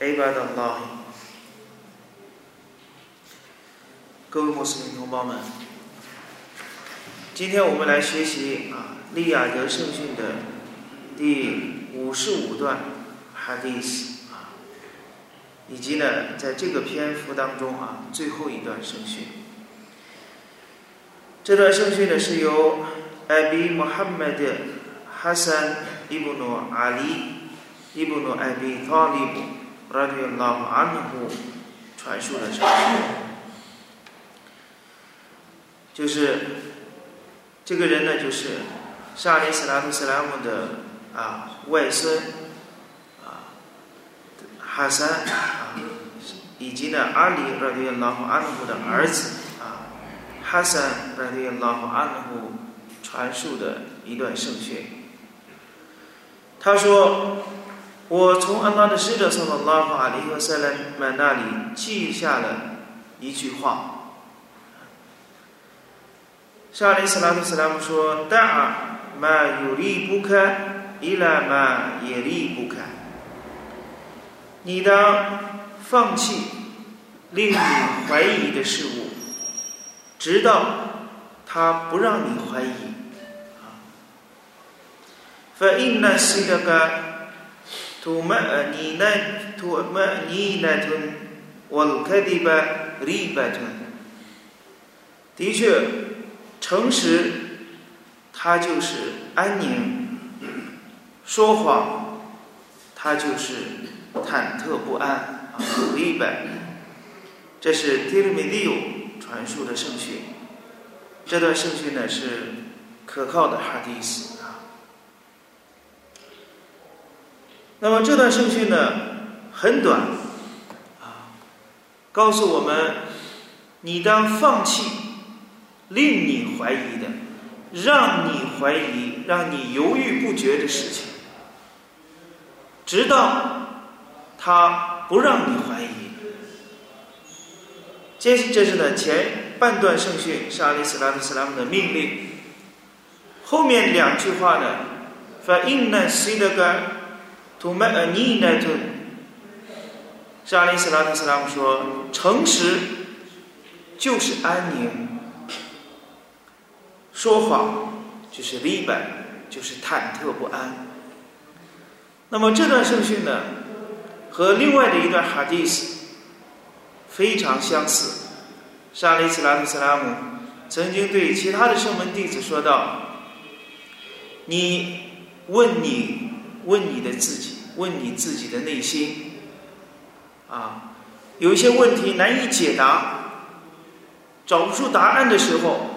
عباد الله 各位穆斯林同胞们，今天我们来学习啊利雅得圣训的第五十五段 hadith 啊，以及呢在这个篇幅当中啊最后一段圣训。这段圣训呢是由 Abi Muhammad Hasan ibn Ali ibn Abi Talib Radhiyallahu anhu 传述的圣训。就是这个人呢，就是沙利斯拉图斯拉姆的啊外孙啊哈山啊，以及呢阿里拉迪拉夫安努的儿子啊哈山拉迪拉夫安努传述的一段圣训。他说：“我从安拉的使者（萨拉拉夫阿里和塞莱曼那里记下了一句话。”沙利斯拉图斯拉姆说：“大嘛有利不开，伊拉嘛也利不开。你当放弃令你怀疑的事物，直到他不让你怀疑。فإن الصدق طمأنينة طمأنينة والكذب ريبة。的确。”诚实，它就是安宁；说谎，它就是忐忑不安。啊，一百，这是 Tirmidhi 传述的圣训。这段圣训呢是可靠的哈迪斯 那么这段圣训呢很短啊，告诉我们，你当放弃。令你怀疑的，让你怀疑、让你犹豫不决的事情，直到他不让你怀疑。这这是呢前半段圣训是阿里斯拉特斯拉姆的命令，后面两句话呢，fa inna sidqa tumanina 是阿里斯拉特斯拉姆说，诚实就是安宁。说谎就是离败，就是忐忑不安。那么这段圣训呢，和另外的一段哈迪斯非常相似。沙利斯拉特斯拉姆曾经对其他的圣门弟子说道：“你问你问你的自己，问你自己的内心，啊，有一些问题难以解答，找不出答案的时候。”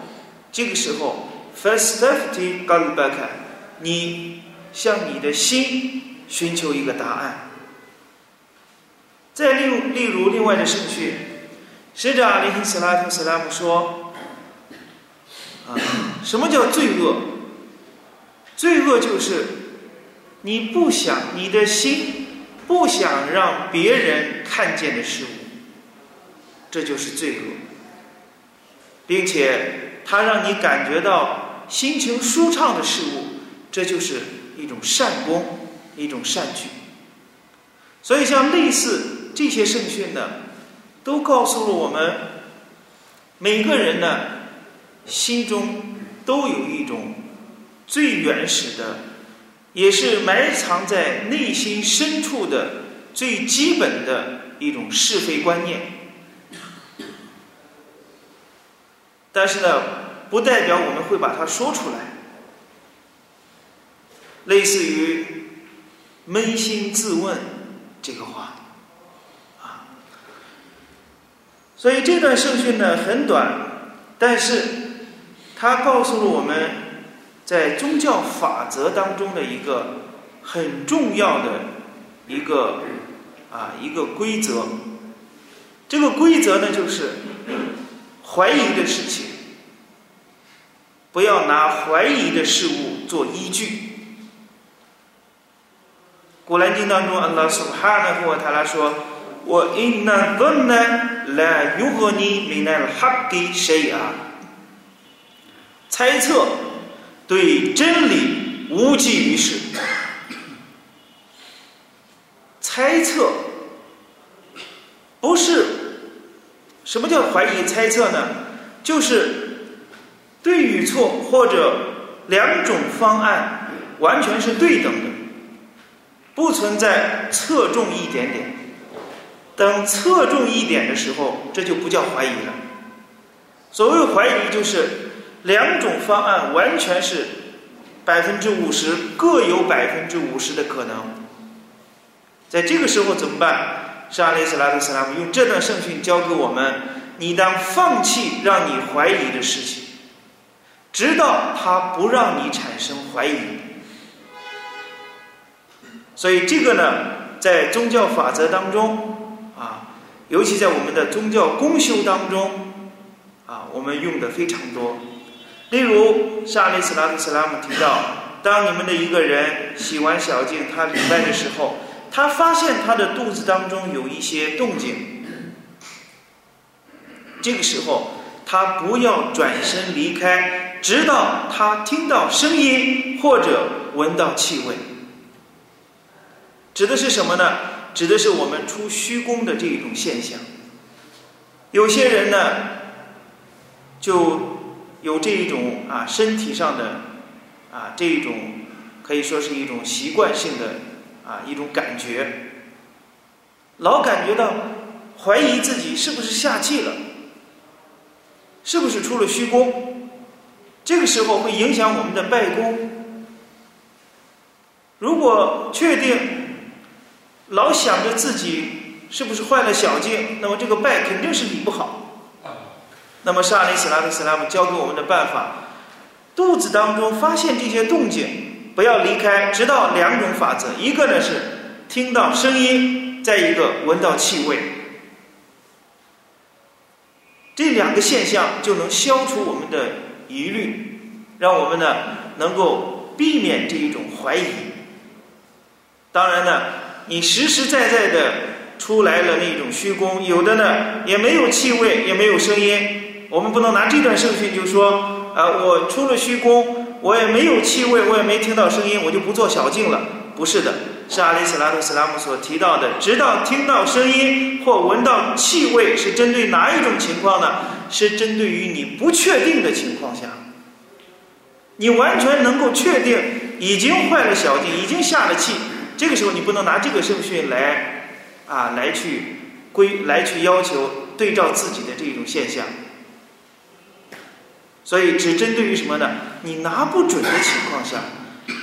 这个时候，firstly, g o l back，你向你的心寻求一个答案。再例例如另外的圣训，使者阿里·斯拉特·斯拉姆说：“啊，什么叫罪恶？罪恶就是你不想你的心不想让别人看见的事物，这就是罪恶，并且。”它让你感觉到心情舒畅的事物，这就是一种善功，一种善举。所以，像类似这些圣训呢，都告诉了我们，每个人呢心中都有一种最原始的，也是埋藏在内心深处的最基本的一种是非观念。但是呢，不代表我们会把它说出来，类似于扪心自问这个话，啊，所以这段圣训呢很短，但是它告诉了我们在宗教法则当中的一个很重要的一个啊一个规则。这个规则呢，就是怀疑的事情，不要拿怀疑的事物做依据。古兰经当中，安拉苏哈纳和他来说：“我因那问呢来如何你明白了哈给谁啊？猜测对真理无济于事。猜测不是什么叫怀疑？猜测呢，就是对与错或者两种方案完全是对等的。”不存在侧重一点点，等侧重一点的时候，这就不叫怀疑了。所谓怀疑，就是两种方案完全是百分之五十，各有百分之五十的可能。在这个时候怎么办？沙利斯拉特斯拉姆用这段圣训教给我们：你当放弃让你怀疑的事情，直到他不让你产生怀疑。所以这个呢，在宗教法则当中啊，尤其在我们的宗教公修当中啊，我们用的非常多。例如，沙利斯拉特斯拉姆提到，当你们的一个人洗完小净，他礼拜的时候，他发现他的肚子当中有一些动静，这个时候他不要转身离开，直到他听到声音或者闻到气味。指的是什么呢？指的是我们出虚功的这一种现象。有些人呢，就有这一种啊身体上的啊这一种可以说是一种习惯性的啊一种感觉，老感觉到怀疑自己是不是下气了，是不是出了虚功，这个时候会影响我们的拜功。如果确定。老想着自己是不是坏了小净，那么这个拜肯定是理不好。那么沙利斯拉特斯拉姆教给我们的办法，肚子当中发现这些动静，不要离开，直到两种法则：一个呢是听到声音，再一个闻到气味。这两个现象就能消除我们的疑虑，让我们呢能够避免这一种怀疑。当然呢。你实实在在的出来了那种虚功，有的呢也没有气味，也没有声音。我们不能拿这段圣训就说啊，我出了虚空，我也没有气味，我也没听到声音，我就不做小净了。不是的，是阿里斯拉特斯拉姆所提到的，直到听到声音或闻到气味，是针对哪一种情况呢？是针对于你不确定的情况下，你完全能够确定已经坏了小净，已经下了气。这个时候，你不能拿这个圣训来啊，来去归，来去要求对照自己的这种现象。所以，只针对于什么呢？你拿不准的情况下，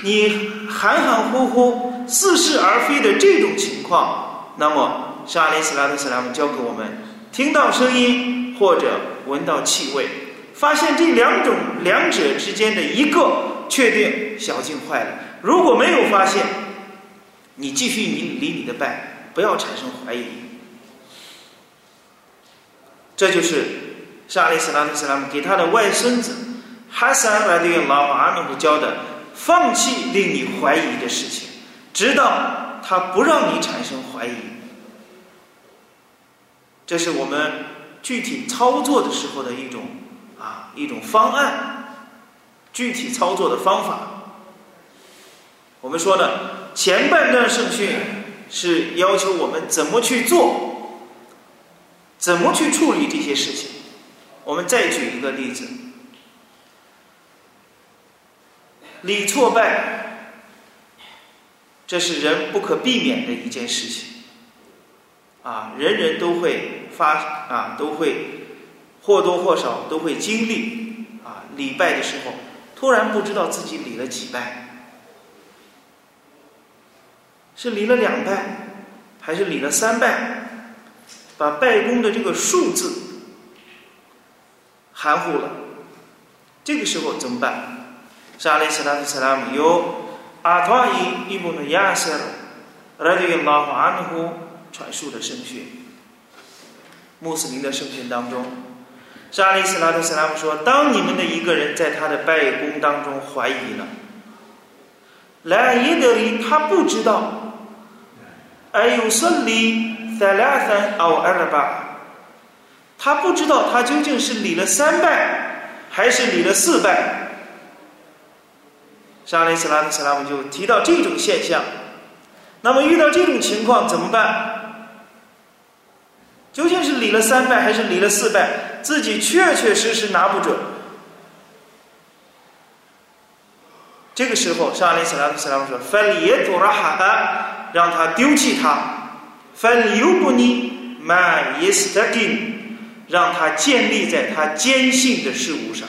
你含含糊糊、似是而非的这种情况，那么沙利斯拉特斯拉姆教给我们：听到声音或者闻到气味，发现这两种两者之间的一个，确定小径坏了。如果没有发现，你继续你理你的拜，不要产生怀疑。这就是沙利斯拉特斯拉姆给他的外孙子哈桑来的老阿努教的：放弃令你怀疑的事情，直到他不让你产生怀疑。这是我们具体操作的时候的一种啊一种方案，具体操作的方法。我们说呢。前半段圣训是要求我们怎么去做，怎么去处理这些事情。我们再举一个例子，礼挫败，这是人不可避免的一件事情。啊，人人都会发啊，都会或多或少都会经历啊礼拜的时候，突然不知道自己礼了几拜。是离了两拜，还是离了三拜？把拜功的这个数字含糊了，这个时候怎么办？沙利斯拉特斯拉姆由阿托伊伊布努亚瑟拉迪拉法安呼传述的圣训，穆斯林的圣训当中，沙利斯拉特斯拉姆说：“当你们的一个人在他的拜功当中怀疑了，来耶德里他不知道，哎有顺利塞拉三奥二巴，他不知道他究竟是礼了三拜还是礼了四拜。”沙利斯拉特斯拉姆就提到这种现象。那么遇到这种情况怎么办？究竟是理了三拜还是理了四拜？自己确确实实拿不准。这个时候，上阿里斯拉姆斯拉姆说：“分离多拉哈，让他丢弃他；分离不尼曼耶斯特金，让他建立在他坚信的事物上。”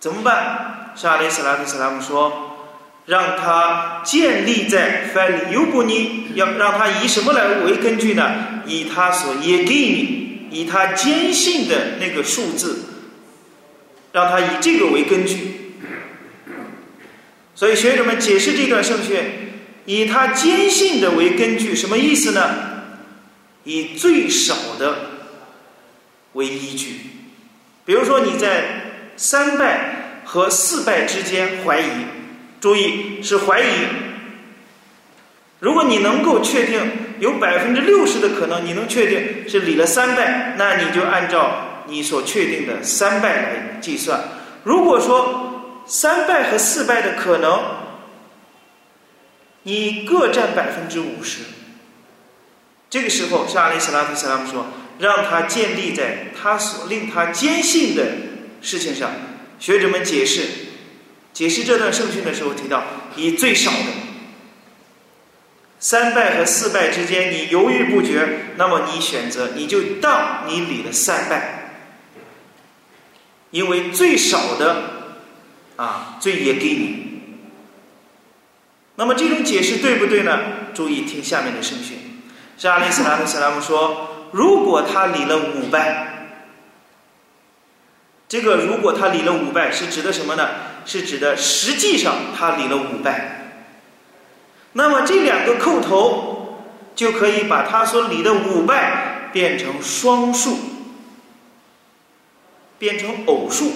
怎么办？上阿里斯拉姆斯拉姆说。让他建立在 file 尤布尼，要让他以什么来为根据呢？以他所耶给你，以他坚信的那个数字，让他以这个为根据。所以学者们解释这段圣训，以他坚信的为根据，什么意思呢？以最少的为依据。比如说你在三拜和四拜之间怀疑。注意是怀疑。如果你能够确定有百分之六十的可能，你能确定是理了三拜，那你就按照你所确定的三拜来计算。如果说三拜和四拜的可能，你各占百分之五十，这个时候，像阿里斯拉夫斯拉姆说，让他建立在他所令他坚信的事情上。学者们解释。解释这段圣训的时候提到，以最少的三拜和四拜之间，你犹豫不决，那么你选择你就当你理了三拜，因为最少的啊最也给你。那么这种解释对不对呢？注意听下面的圣训，是阿里斯拉特斯拉姆说，如果他理了五拜，这个如果他理了五拜是指的什么呢？是指的，实际上他理了五拜，那么这两个扣头就可以把他所理的五拜变成双数，变成偶数。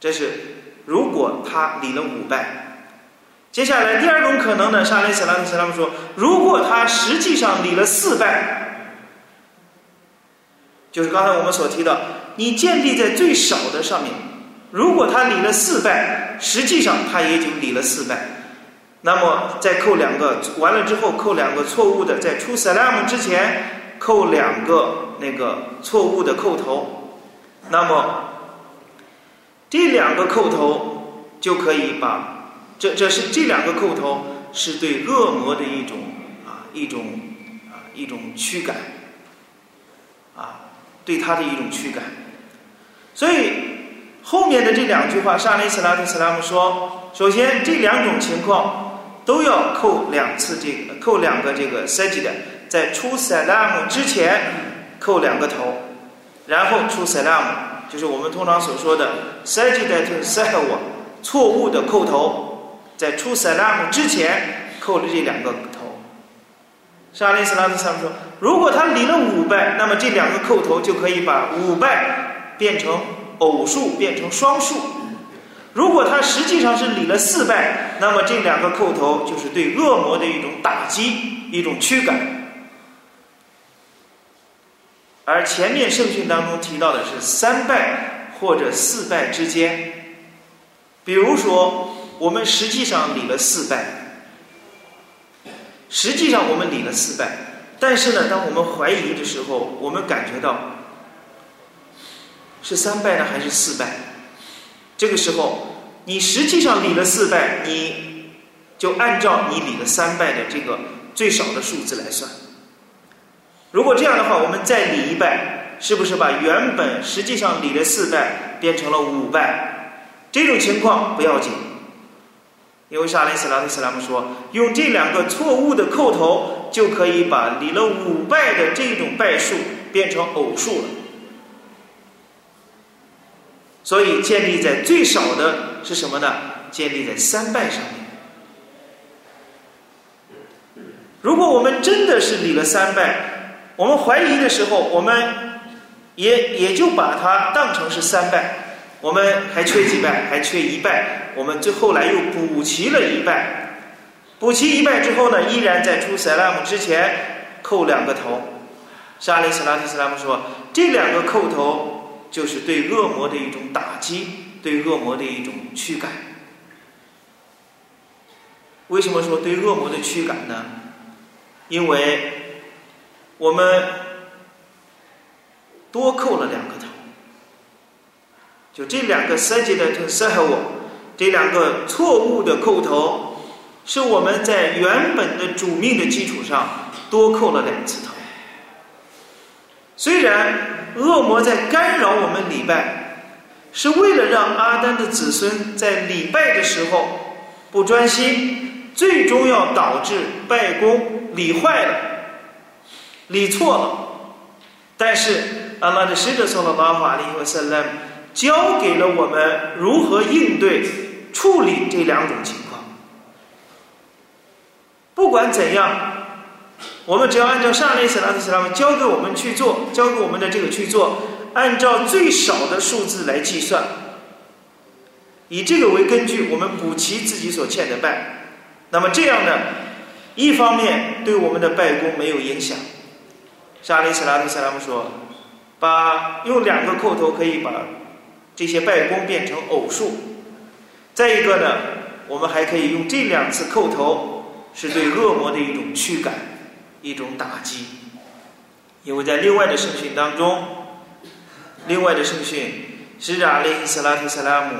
这是如果他理了五拜。接下来第二种可能呢，沙利斯拉姆斯拉姆说，如果他实际上理了四拜，就是刚才我们所提到。你建立在最少的上面，如果他理了四拜，实际上他也就理了四拜，那么再扣两个，完了之后扣两个错误的，在出 salam 之前扣两个那个错误的扣头，那么 这两个扣头就可以把这这是这两个扣头是对恶魔的一种啊一种啊一种驱赶啊对他的一种驱赶。所以后面的这两句话，沙利斯拉特斯拉姆说：首先这两种情况都要扣两次这个，扣两个这个 sajda，在出斯拉姆之前扣两个头，然后出斯拉姆就是我们通常所说的 sajda to sahwa，错误的扣头，在出 salam 之前扣了这两个头。沙利斯拉特斯拉姆说：如果他理了五拜，那么这两个扣头就可以把五拜。变成偶数，变成双数。如果他实际上是理了四拜，那么这两个扣头就是对恶魔的一种打击，一种驱赶。而前面圣训当中提到的是三拜或者四拜之间。比如说，我们实际上理了四拜，实际上我们理了四拜，但是呢，当我们怀疑的时候，我们感觉到。是三拜呢，还是四拜？这个时候，你实际上理了四拜，你就按照你理了三拜的这个最少的数字来算。如果这样的话，我们再理一拜，是不是把原本实际上理了四拜变成了五拜？这种情况不要紧，因为沙利斯拉特斯拉姆说，用这两个错误的扣头就可以把理了五拜的这种拜数变成偶数了。所以建立在最少的是什么呢？建立在三拜上面。如果我们真的是礼了三拜，我们怀疑的时候，我们也也就把它当成是三拜，我们还缺几拜，还缺一拜，我们最后来又补齐了一拜，补齐一拜之后呢，依然在出塞拉姆之前叩两个头。沙利斯拉提斯拉姆说，这两个叩头就是对恶魔的一种打击，对恶魔的一种驱赶。为什么说对恶魔的驱赶呢？因为我们多扣了两个头，就这两个设计的特色和我这两个错误的扣头，是我们在原本的主命的基础上多扣了两次头。虽然恶魔在干扰我们礼拜，是为了让阿丹的子孙在礼拜的时候不专心。最终要导致拜功理坏了，理错了。但是阿拉的使者说了拉法利和塞勒姆教给了我们如何应对、处理这两种情况。不管怎样，我们只要按照上列斯拉特斯拉姆教给我们去做，教给我们的这个去做，按照最少的数字来计算，以这个为根据，我们补齐自己所欠的拜。那么这样呢，一方面对我们的拜功没有影响。沙利斯拉特萨拉姆说，把用两个叩头可以把这些拜功变成偶数。再一个呢，我们还可以用这两次叩头，是对恶魔的一种驱赶，一种打击。因为在另外的圣训当中，另外的圣训，使者阿利斯拉提萨拉姆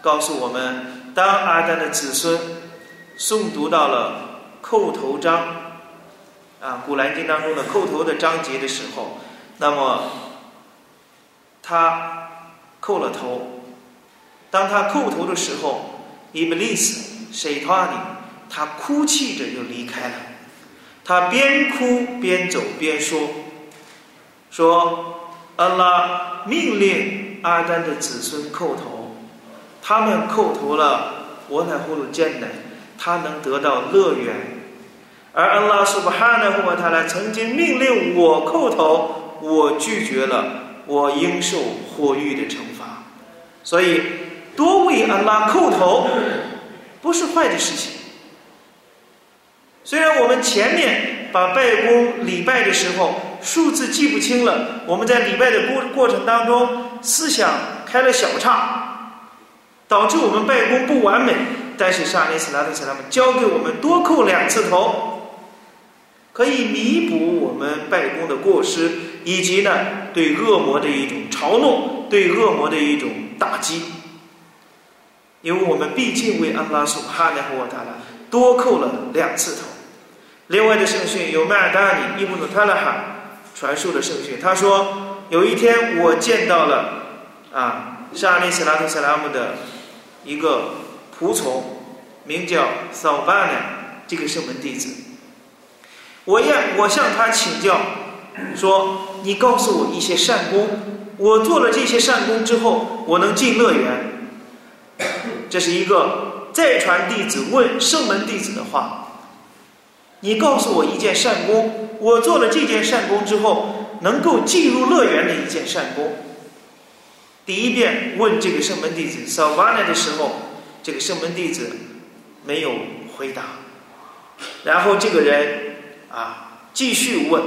告诉我们，当阿丹的子孙。诵读到了叩头章，啊，《古兰经》当中的叩头的章节的时候，那么他叩了头。当他叩头的时候，伊布利斯谁托里，他哭泣着就离开了。他边哭边走边说：“说安拉命令阿丹的子孙叩头，他们叩头了，我乃呼噜艰难。”他能得到乐园，而安拉苏巴哈纳呼他来曾经命令我叩头，我拒绝了，我应受火狱的惩罚。所以多为安拉叩头不是坏的事情。虽然我们前面把拜功礼拜的时候数字记不清了，我们在礼拜的过过程当中思想开了小差，导致我们拜功不完美。但是沙利斯拉特斯拉姆教给我们多叩两次头，可以弥补我们拜功的过失，以及呢对恶魔的一种嘲弄，对恶魔的一种打击。因为我们毕竟为安拉苏哈纳和我塔拉多叩了两次头。另外的圣训由迈尔达尼伊布努塔拉哈传授的圣训，他说有一天我见到了啊沙利斯拉特斯拉姆的一个。仆从名叫扫巴呢，这个圣门弟子。我要我向他请教，说你告诉我一些善功，我做了这些善功之后，我能进乐园。这是一个再传弟子问圣门弟子的话。你告诉我一件善功，我做了这件善功之后，能够进入乐园的一件善功。第一遍问这个圣门弟子扫巴呢的时候。这个圣门弟子没有回答，然后这个人啊继续问，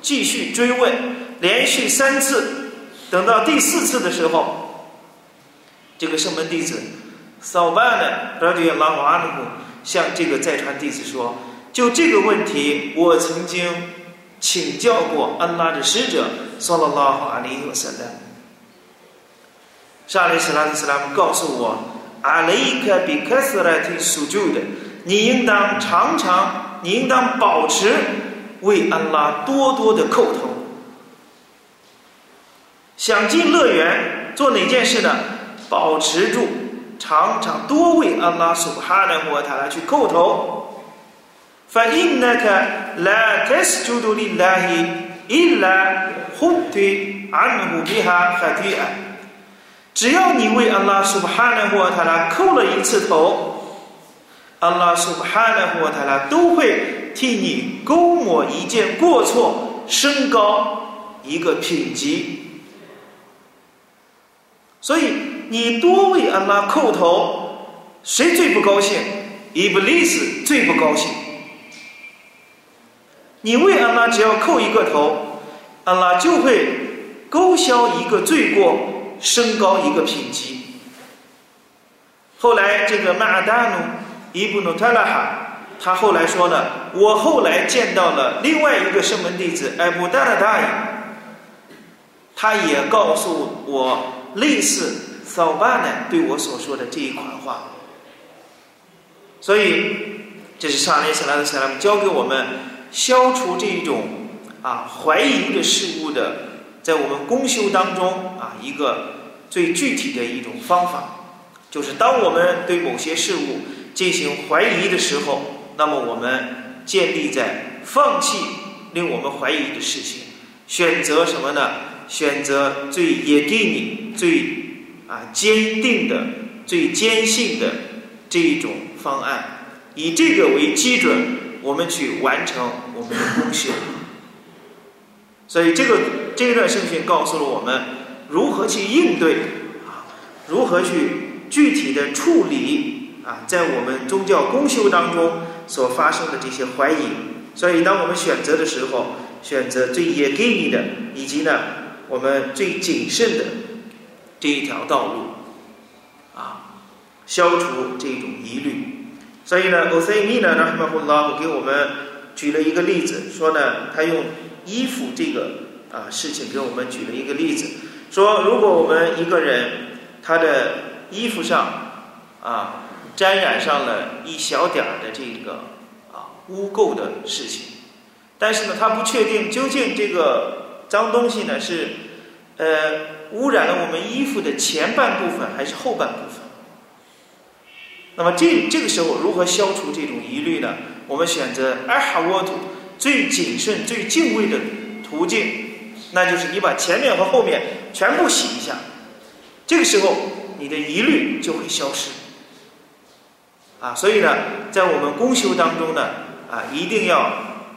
继续追问，连续三次，等到第四次的时候，这个圣门弟子扫办呢，拉迪拉瓦努向这个在传弟子说：“就这个问题，我曾经请教过安拉的使者，说了拉哈里和塞勒。沙利斯拉的斯拉姆告诉我。”阿雷克比克斯拉提苏救的，你应当常常，你应当保持为安拉多多的叩头。想进乐园做哪件事呢？保持住，常常多为安拉苏哈的和他来去叩头。反因那个来特斯就都里来伊来呼对安努比哈哈对安。只要你为安拉苏巴哈纳胡塔拉叩了一次头，安拉苏巴哈纳胡塔拉都会替你勾抹一件过错，升高一个品级。所以你多为安拉叩头，谁最不高兴？伊布利斯最不高兴。你为安拉只要叩一个头，安拉就会勾销一个罪过，升高一个品级。后来这个马达努伊布努特拉哈，他后来说呢，我后来见到了另外一个圣门弟子艾布达拉大爷，他也告诉我类似扫巴呢对我所说的这一款话。所以这是沙利斯拉的萨拉姆教给我们。消除这一种啊怀疑的事物的，在我们公修当中啊一个最具体的一种方法，就是当我们对某些事物进行怀疑的时候，那么我们建立在放弃令我们怀疑的事情，选择什么呢？选择最也给你最啊坚定的、最坚信的这一种方案，以这个为基准。我们去完成我们的功修，所以这个这一段圣训告诉了我们如何去应对啊，如何去具体的处理啊，在我们宗教公修当中所发生的这些怀疑。所以，当我们选择的时候，选择最也给你的，以及呢，我们最谨慎的这一条道路啊，消除这种疑虑。所以呢，欧塞米呢，拉希马胡拉给我们举了一个例子，说呢，他用衣服这个啊事情给我们举了一个例子，说如果我们一个人他的衣服上啊沾染上了一小点儿的这个啊污垢的事情，但是呢，他不确定究竟这个脏东西呢是呃污染了我们衣服的前半部分还是后半部分。那么这这个时候如何消除这种疑虑呢？我们选择阿哈沃土最谨慎、最敬畏的途径，那就是你把前面和后面全部洗一下。这个时候你的疑虑就会消失。啊，所以呢，在我们公修当中呢，啊，一定要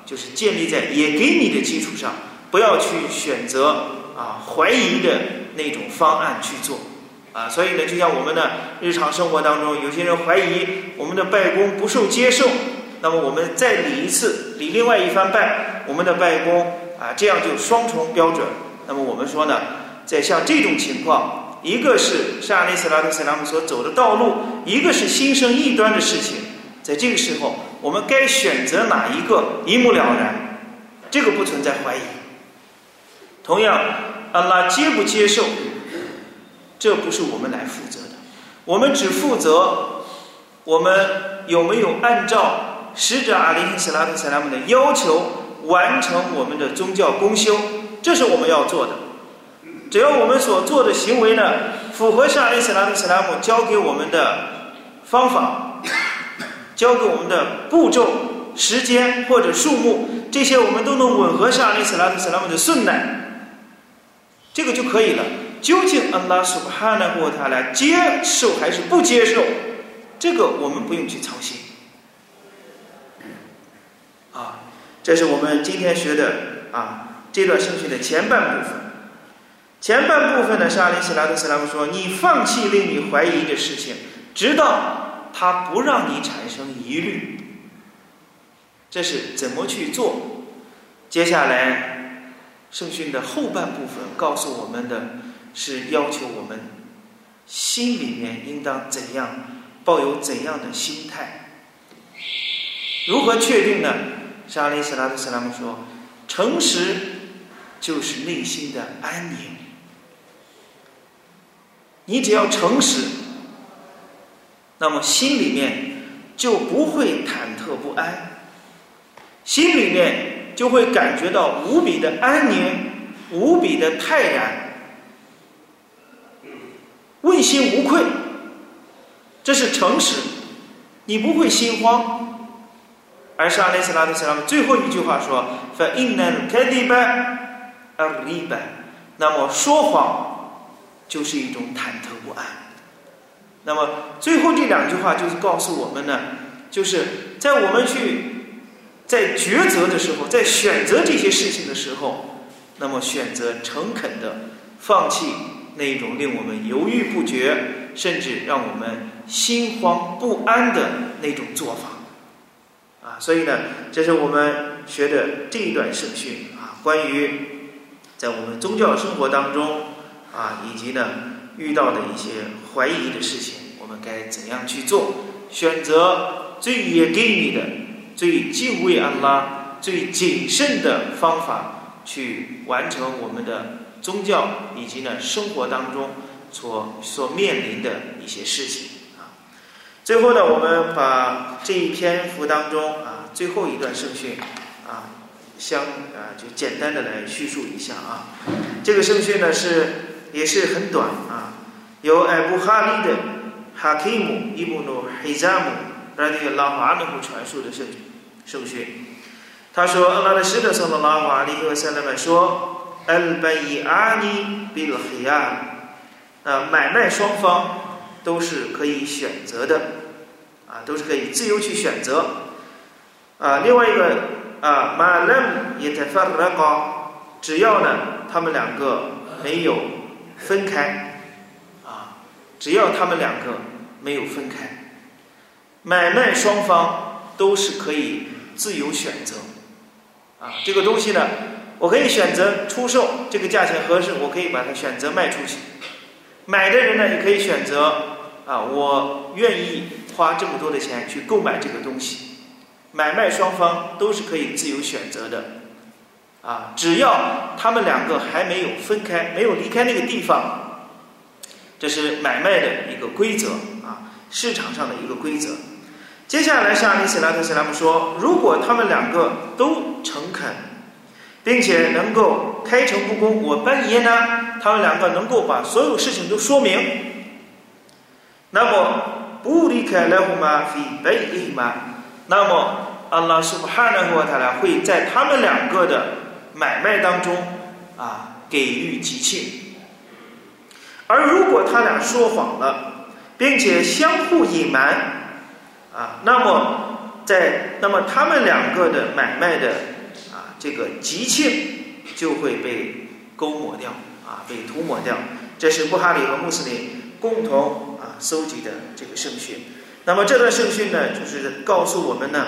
就是建立在也给你的基础上，不要去选择啊怀疑的那种方案去做。啊，所以呢，就像我们的日常生活当中，有些人怀疑我们的拜功不受接受，那么我们再礼一次，礼另外一番拜，我们的拜功啊，这样就双重标准。那么我们说呢，在像这种情况，一个是沙利斯拉特塞拉姆所走的道路，一个是心生异端的事情，在这个时候，我们该选择哪一个，一目了然，这个不存在怀疑。同样，安拉接不接受？这不是我们来负责的，我们只负责我们有没有按照使者阿里·斯拉特·塞拉姆的要求完成我们的宗教公修，这是我们要做的。只要我们所做的行为呢，符合沙利·斯拉特·塞拉姆教给我们的方法，教给我们的步骤、时间或者数目，这些我们都能吻合沙利·斯拉特·塞拉姆的顺乃，这个就可以了。究竟安拉苏巴哈纳过他来接受还是不接受？这个我们不用去操心。啊，这是我们今天学的啊这段圣训的前半部分。前半部分呢，沙利斯拉特斯拉姆说：“你放弃令你怀疑的事情，直到他不让你产生疑虑。”这是怎么去做？接下来圣训的后半部分告诉我们的。是要求我们心里面应当怎样抱有怎样的心态？如何确定呢？沙利斯拉特斯拉姆说：“诚实就是内心的安宁。你只要诚实，那么心里面就不会忐忑不安，心里面就会感觉到无比的安宁，无比的泰然。”问心无愧，这是诚实，你不会心慌。而是阿里斯拉特斯拉姆最后一句话说：“fa inna kadiba ariba。”那么说谎就是一种忐忑不安。那么最后这两句话就是告诉我们呢，就是在我们去在抉择的时候，在选择这些事情的时候，那么选择诚恳的放弃那种令我们犹豫不决，甚至让我们心慌不安的那种做法。啊，所以呢，这是我们学的这一段圣训啊，关于在我们宗教生活当中啊，以及呢遇到的一些怀疑的事情，我们该怎样去做？选择最也给你的、最敬畏安拉、最谨慎的方法去完成我们的宗教以及呢生活当中所所面临的一些事情啊。最后呢，我们把这一篇幅当中啊最后一段圣训啊相啊就简单的来叙述一下啊。这个圣训呢是也是很短啊，由艾布哈利的哈基姆伊布努黑扎姆拉迪拉华努传述的圣圣训。他说：“阿拉的使者（圣拉拉瓦利和塞勒曼）说：‘al bayi ani bil khiyar。’啊，买卖双方。”都是可以选择的，啊，都是可以自由去选择，啊，另外一个啊，马勒也在发了高，只要呢，他们两个没有分开，啊，只要他们两个没有分开，买卖双方都是可以自由选择，啊，这个东西呢，我可以选择出售，这个价钱合适，我可以把它选择卖出去。买的人呢，也可以选择啊，我愿意花这么多的钱去购买这个东西。买卖双方都是可以自由选择的，啊，只要他们两个还没有分开，没有离开那个地方，这是买卖的一个规则啊，市场上的一个规则。接下来，像阿里斯拉特斯拉姆说，如果他们两个都诚恳，并且能够开诚布公，我班爷呢？他们两个能够把所有事情都说明，那么不离开来胡马非贝伊玛，那么阿拉苏布哈纳和他俩会在他们两个的买卖当中啊给予吉庆，而如果他俩说谎了，并且相互隐瞒啊，那么在那么他们两个的买卖的啊这个吉庆就会被勾抹掉。啊，被涂抹掉。这是布哈里和穆斯林共同啊搜集的这个圣训。那么这段圣训呢，就是告诉我们呢，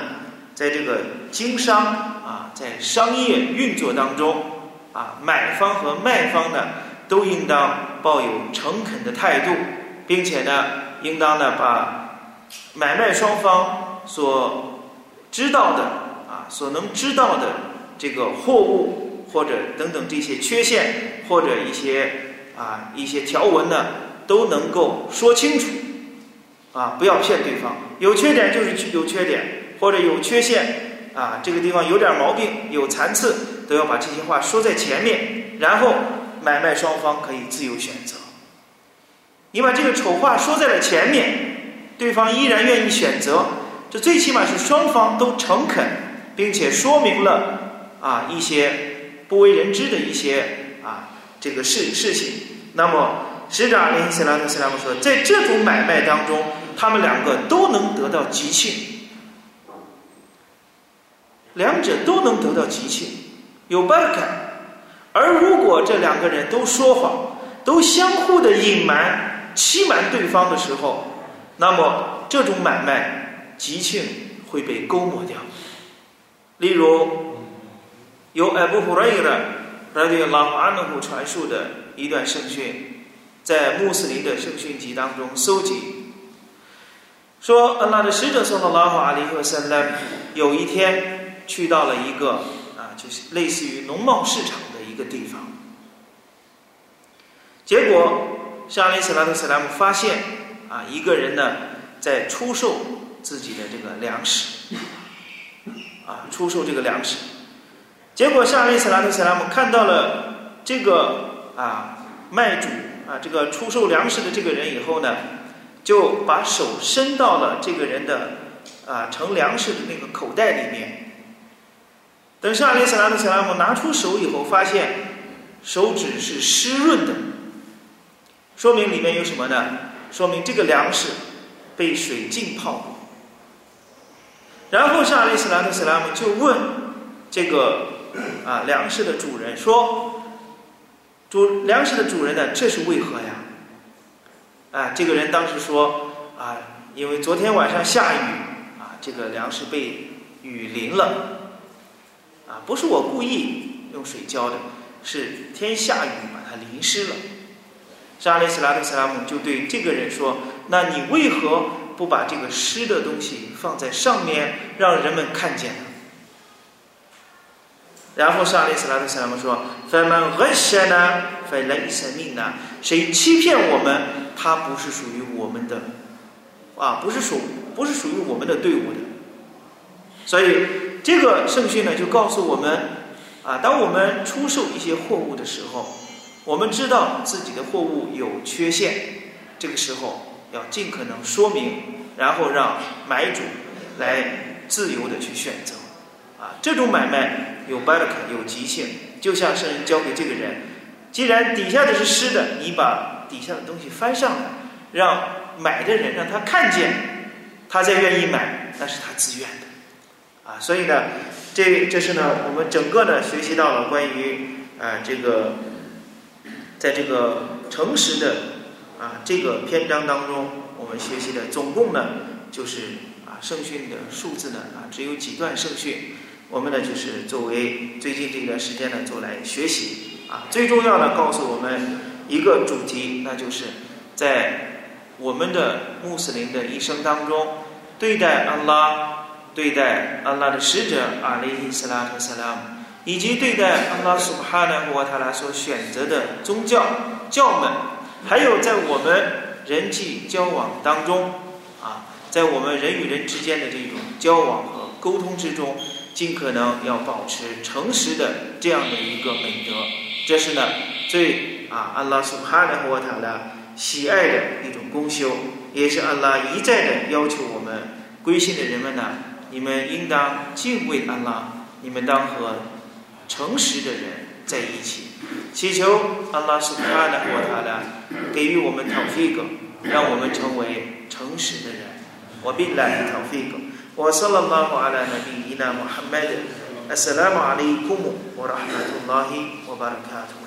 在这个经商啊，在商业运作当中啊，买方和卖方呢，都应当抱有诚恳的态度，并且呢，应当呢把买卖双方所知道的啊，所能知道的这个货物。或者等等这些缺陷，或者一些啊一些条文呢，都能够说清楚，啊不要骗对方，有缺点就是有缺点，或者有缺陷啊这个地方有点毛病，有残次，都要把这些话说在前面，然后买卖双方可以自由选择。你把这个丑话说在了前面，对方依然愿意选择，这最起码是双方都诚恳，并且说明了啊一些。不为人知的一些啊，这个事事情。那么，使者阿里斯拉特斯拉姆说，在这种买卖当中，他们两个都能得到吉庆，两者都能得到吉庆，有办感。而如果这两个人都说谎，都相互的隐瞒、欺瞒对方的时候，那么这种买卖吉庆会被勾抹掉。例如。由艾布胡瑞的拉迪拉阿努姆传述的一段圣训，在穆斯林的圣训集当中搜集，说安拉的使者送到拉法阿里赫森呢，有一天去到了一个啊，就是类似于农贸市场的一个地方，结果沙利斯拉特斯拉姆发现啊，一个人呢在出售自己的这个粮食，啊，出售这个粮食。结果，夏利斯拉特·斯拉姆看到了这个啊卖主啊这个出售粮食的这个人以后呢，就把手伸到了这个人的啊盛粮食的那个口袋里面。等夏利斯拉特·斯拉姆拿出手以后，发现手指是湿润的，说明里面有什么呢？说明这个粮食被水浸泡过。然后上阿里斯兰特斯拉姆就问这个啊粮食的主人说：“主粮食的主人呢，这是为何呀？”啊，这个人当时说：“啊，因为昨天晚上下雨啊，这个粮食被雨淋了。啊，不是我故意用水浇的，是天下雨把它淋湿了。”沙利斯拉特斯拉姆就对这个人说：“那你为何不把这个湿的东西放在上面，让人们看见呢？”然后沙利斯拉特斯拉姆说：“分门何些呢？分人生命呢？谁欺骗我们，他不是属于我们的，啊，不是属不是属于我们的队伍的。所以这个圣训呢，就告诉我们：啊，当我们出售一些货物的时候。”我们知道自己的货物有缺陷，这个时候要尽可能说明，然后让买主来自由的去选择。啊，这种买卖有 b a r 有极限，就像圣人交给这个人，既然底下的是湿的，你把底下的东西翻上来，让买的人让他看见，他再愿意买，那是他自愿。所以呢，这这是呢，我们整个呢学习到了关于啊这个。在这个诚实的啊这个篇章当中，我们学习的总共呢就是啊圣训的数字呢啊只有几段圣训，我们呢就是作为最近这段时间呢做来学习啊最重要的告诉我们一个主题，那就是在我们的穆斯林的一生当中，对待安拉，对待安拉的使者阿里伊斯拉特萨拉姆。以及对待安拉苏哈纳和他拉所选择的宗教教门，还有在我们人际交往当中，啊，在我们人与人之间的这种交往和沟通之中，尽可能要保持诚实的这样的一个美德。这是呢最啊安拉苏哈纳和他拉喜爱的一种功修，也是安拉一再的要求我们归信的人们呢，你们应当敬畏安拉，你们当和诚实的人在一起，祈求安拉苏哈纳和他拉给予我们塔菲格，让我们成为诚实的人。我必来塔菲格。我萨拉拉瓦拉纳比伊纳穆罕默德，阿萨拉姆阿里库，我拉哈拉图拉希，我巴拉卡图。